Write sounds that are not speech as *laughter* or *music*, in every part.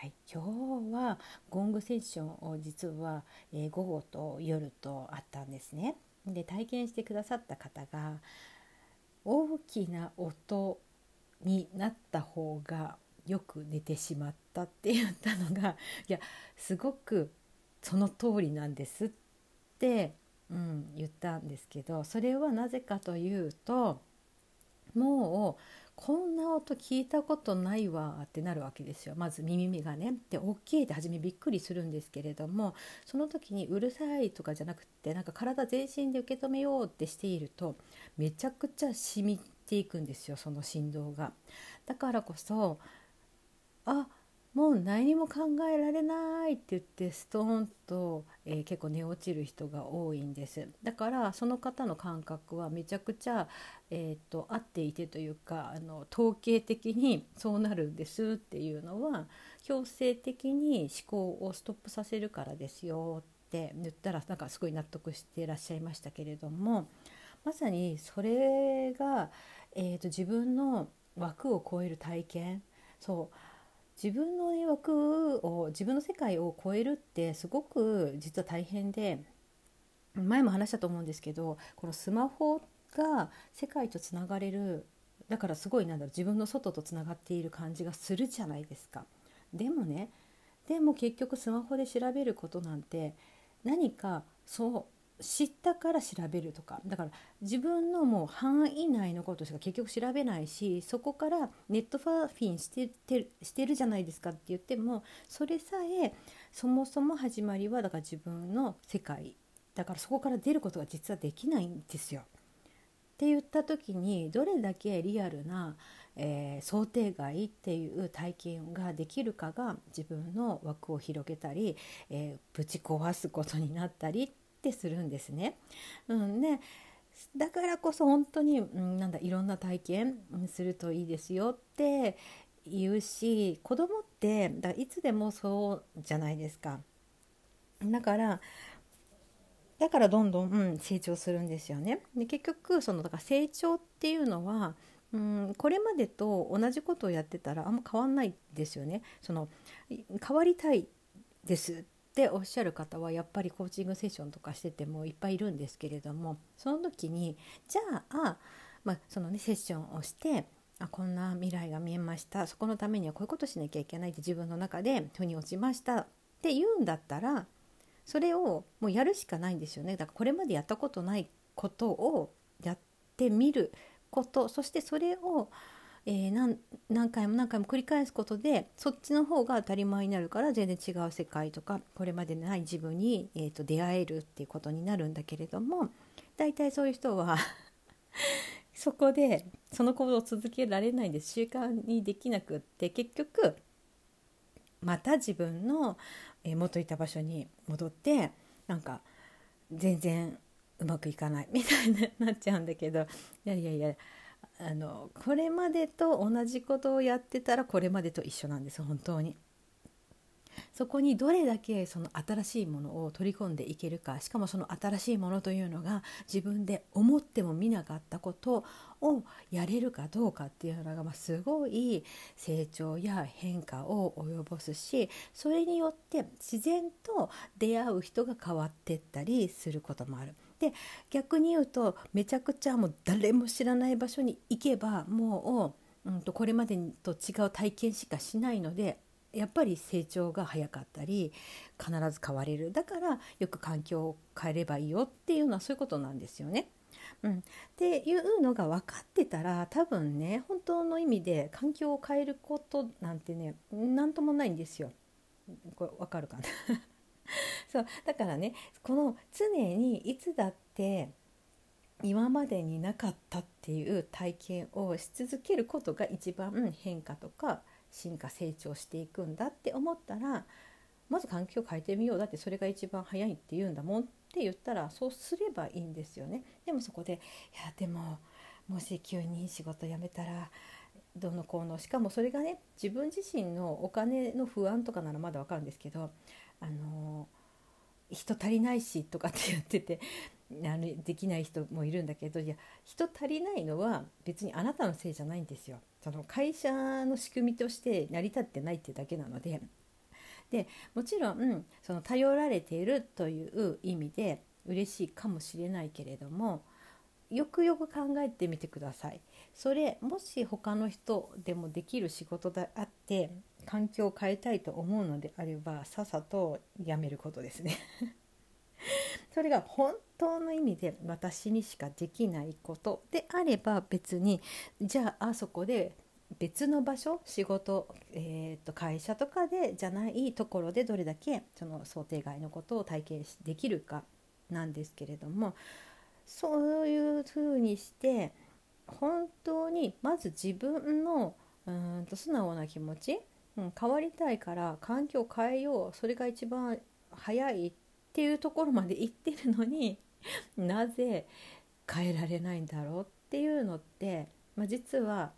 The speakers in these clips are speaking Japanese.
はい、今日はゴングセッションを実は、えー、午後と夜とあったんですね。で体験してくださった方が大きな音になった方がよく寝てしまったって言ったのが *laughs* いやすごくその通りなんですって、うん、言ったんですけどそれはなぜかというともうこんな音聞いたことないわってなるわけですよまず耳がねで大きいって初めびっくりするんですけれどもその時にうるさいとかじゃなくってなんか体全身で受け止めようってしているとめちゃくちゃ染みていくんですよその振動が。だからこそあもう何も考えられないって言ってストーンと、えー、結構寝落ちる人が多いんです。だからその方の感覚はめちゃくちゃ、えーと、合っていてというかあの統計的にそうなるんですっていうのは強制的に思考をストップさせるからですよって言ったらなんかすごい納得していらっしゃいましたけれどもまさにそれが、えーと自分の枠を超える体験。そう。自分の枠を自分の世界を超えるってすごく実は大変で前も話したと思うんですけどこのスマホが世界とつながれるだからすごいなんだろう自分の外とつながっている感じがするじゃないですか。でもねでも結局スマホで調べることなんて何かそう知ったから調べるとかだから自分のもう範囲内のことしか結局調べないしそこからネットファーフィンしててしてるじゃないですかって言ってもそれさえそもそも始まりはだから自分の世界だからそこから出ることが実はできないんですよ。って言った時にどれだけリアルな、えー、想定外っていう体験ができるかが自分の枠を広げたり、えー、ぶち壊すことになったりってするんですね。うん、ねだからこそ本当に、うん、なんだいろんな体験するといいですよって言うし子供ってだいつでもそうじゃないですか。だからだからどんどん、うん、成長するんですよね。で結局そのだから成長っていうのはうん、これまでと同じことをやってたらあんま変わんないですよね。その変わりたいですっておっしゃる方はやっぱりコーチングセッションとかしててもいっぱいいるんですけれどもその時にじゃあ、まあ、そのねセッションをしてあこんな未来が見えました。そこのためにはこういうことしなきゃいけないって自分の中で腑に落ちました。って言うんだったらそれをもうやるしかないんですよね。だからこれまでやったことないことをやってみること。そしてそれをえー、何回も何回も繰り返すことでそっちの方が当たり前になるから全然違う世界とかこれまでない自分に、えーと、出会えるっていうことになるんだけれども大体そういう人は *laughs* そこでその行動を続けられないんです習慣にできなくって結局また自分の、えー、元いた場所に戻ってなんか全然うまくいかないみたいになっちゃうんだけどいやいやいやあのこれまでと同じことをやってたらこれまでと一緒なんです本当に。そこにどれだけその新しいものを取り込んでいけるかしかもその新しいものというのが自分で思っても見なかったことをやれるかどうかっていうのが、まあ、すごい成長や変化を及ぼすしそれによって自然と出会う人が変わってったりすることもある。で逆に言うとめちゃくちゃもう誰も知らない場所に行けばもう、うんと、これまでと違う体験しかしないのでやっぱり成長が早かったり必ず変われるだからよく環境を変えればいいよっていうのはそういうことなんですよね。うん、っていうのが分かってたら多分ね本当の意味で環境を変えることなんてね何ともないんですよ。これ分かるかな？そうだからねこの常にいつだって今までになかったっていう体験をし続けることが一番変化とか進化成長していくんだって思ったらまず環境を変えてみようだってそれが一番早いって言うんだもんって言ったらそうすればいいんですよね。でもそこでいやでももし急に仕事辞めたらどのこうのしかもそれがね自分自身のお金の不安とかならまだ分かるんですけどあの人足りないしとかって言っててあのできない人もいるんだけどいや人足りないのは別にあなたのせいじゃないんですよ。その会社の仕組みとして成り立ってないってだけなのででもちろんその頼られているという意味で嬉しいかもしれないけれどもよくよく考えてみてください。それもし他の人でもできる仕事であって環境を変えたいと思うのであればさっさとやめることですね。*laughs* それが本当の意味で私にしかできないことであれば別にじゃああそこで別の場所仕事、えー、と会社とかでじゃないところでどれだけその想定外のことを体験できるかなんですけれどもそういうふうにして本当にまず自分のうんと素直な気持ち、うん、変わりたいから環境を変えようそれが一番早いっていうところまで行ってるのに *laughs* なぜ変えられないんだろうっていうのって、まあ、実は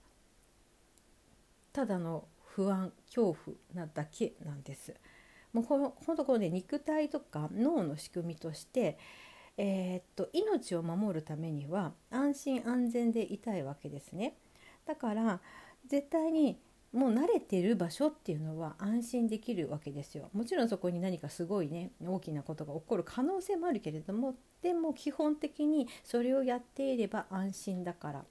ただの不安恐怖なだけなんです。もうこの本当このね肉体とか脳の仕組みとして、えー、っと命を守るためには安心安全でいたいわけですね。だから絶対にもう慣れてる場所っていうのは安心できるわけですよ。もちろんそこに何かすごいね大きなことが起こる可能性もあるけれどもでも基本的にそれをやっていれば安心だから。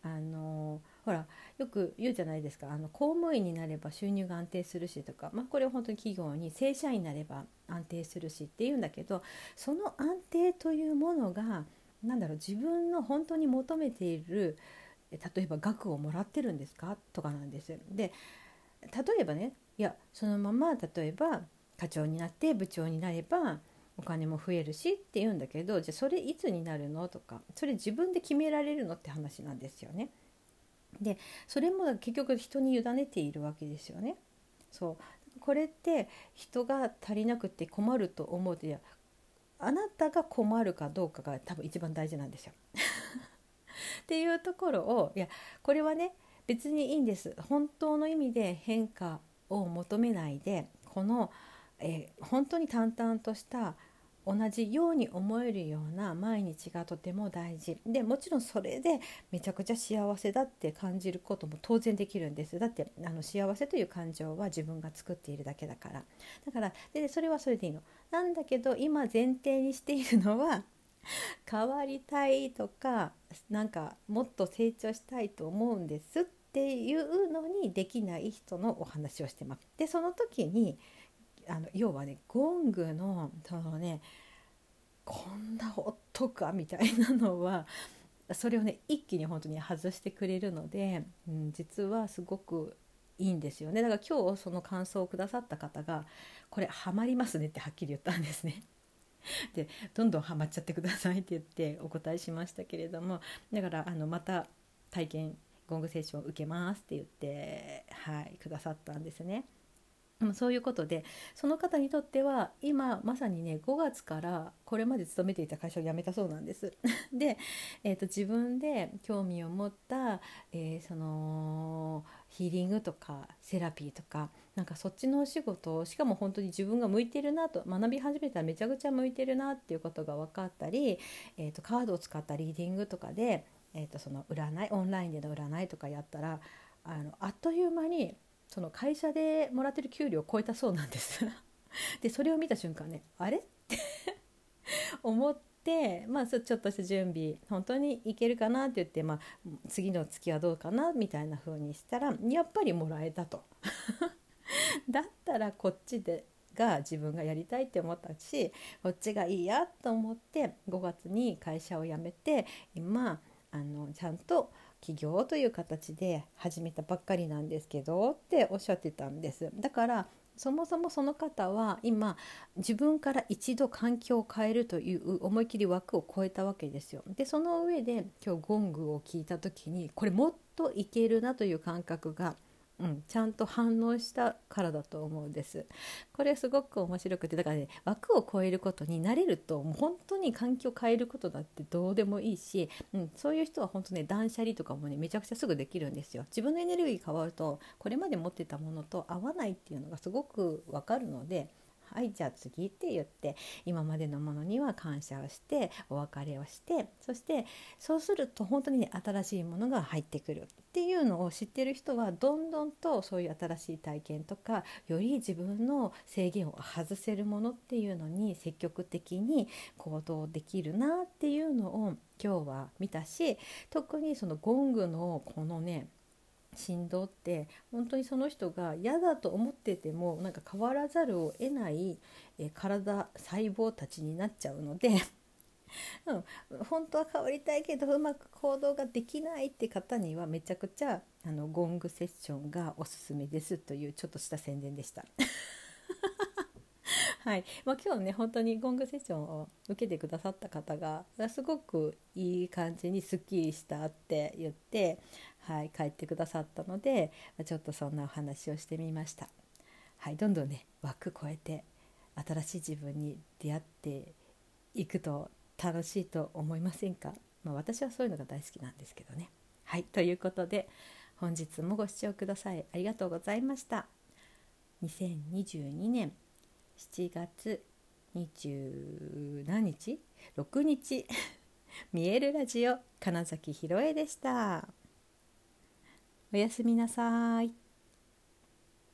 あのほらよく言うじゃないですか。あの公務員になれば収入が安定するしとか、まあ、これは本当に企業に正社員になれば安定するしっていうんだけどその安定というものが何だろう自分の本当に求めている例えば額をもらってるんですか？とかなんです。で例えばねいやそのまま例えば課長になって部長になればお金も増えるしって言うんだけどじゃあそれいつになるの？とかそれ自分で決められるのって話なんですよね。でそれも結局人に委ねているわけですよね。そうこれって人が足りなくて困ると思うといやあなたが困るかどうかが多分一番大事なんですよ。っていうところをいやこれはね別にいいんです。本当の意味で変化を求めないでこの、えー、本当に淡々とした同じように思えるような毎日がとても大事。でもちろんそれでめちゃくちゃ幸せだって感じることも当然できるんです。だってあの幸せという感情は自分が作っているだけだから。だからでそれはそれでいいの。なんだけど今前提にしているのは *laughs* 変わりたいとかなんかもっと成長したいと思うんですっていうのにできない人のお話をしてます。でその時にあの要はねゴングのそのねこんな音かみたいなのはそれをね一気に本当に外してくれるので、うん、実はすごくいいんですよねだから今日その感想をくださった方が「これハマりますね」ってはっきり言ったんですね。*laughs* でどんどんハマっちゃってくださいって言ってお答えしましたけれどもだからあのまた体験ゴングセッションを受けますって言ってはいくださったんですね。そういうことでその方にとっては今まさにね5月からこれまで勤めていた会社を辞めたそうなんです。*laughs* で、えーと、自分で興味を持った、えー、そのヒーリングとかセラピーとかなんかそっちのお仕事をしかも本当に自分が向いてるなと学び始めたらめちゃくちゃ向いてるなっていうことが分かったり、えーと、カードを使ったリーディングとかで、えーとその占いオンラインでの占いとかやったらあのあっという間にその会社でもらってる給料を超えたそうなんです。*laughs* でそれを見た瞬間ねあれ？って思ってまあちょっとした準備本当にいけるかなって言って、まあ、次の月はどうかなみたいな風にしたらやっぱりもらえたと。*laughs* だったらこっちでが自分がやりたいって思ったしこっちがいいやと思って5月に会社を辞めて今あのちゃんと起業という形で始めたばっかりなんですけどっておっしゃってたんです。だからそもそもその方は今自分から一度環境を変えるという思い切り枠を超えたわけですよ。でその上で今日ゴングを聞いた時にこれもっといけるなという感覚がうん、ちゃんと反応したからだと思うんです。これすごく面白くてだからね枠を超えることに慣れるともう本当に環境を変えることだってどうでもいいし、うん、そういう人は本当ね断捨離とかもねめちゃくちゃすぐできるんですよ。自分のエネルギー変わるとこれまで持ってたものと合わないっていうのがすごくわかるのではいじゃあ次って言って今までのものには感謝をしてお別れをしてそしてそうすると本当にね新しいものが入ってくる。っていうのを知ってる人はどんどんとそういう新しい体験とかより自分の制限を外せるものっていうのに積極的に行動できるなっていうのを今日は見たし特にそのゴングのこのね振動って本当にその人が嫌だと思っててもなんか変わらざるを得ない、え体細胞たちになっちゃうので *laughs* うん、本当は変わりたいけどうまく行動ができないって方にはめちゃくちゃあのゴングセッションがおすすめですというちょっとした宣伝でした。はいまあ、今日ね本当にゴングセッションを受けてくださった方がすごくいい感じにすっきりしたって言って、はい、帰ってくださったのでちょっとそんなお話をしてみました。はい、どんどんね枠超えて新しい自分に出会っていくと楽しいと思いませんか、まあ、私はそういうのが大好きなんですけどね。はいということで本日もご視聴くださいありがとうございました。2022年7月20何日 ?6 日 *laughs* 見えるラジオ金崎ひろえでしたおやすみなさい。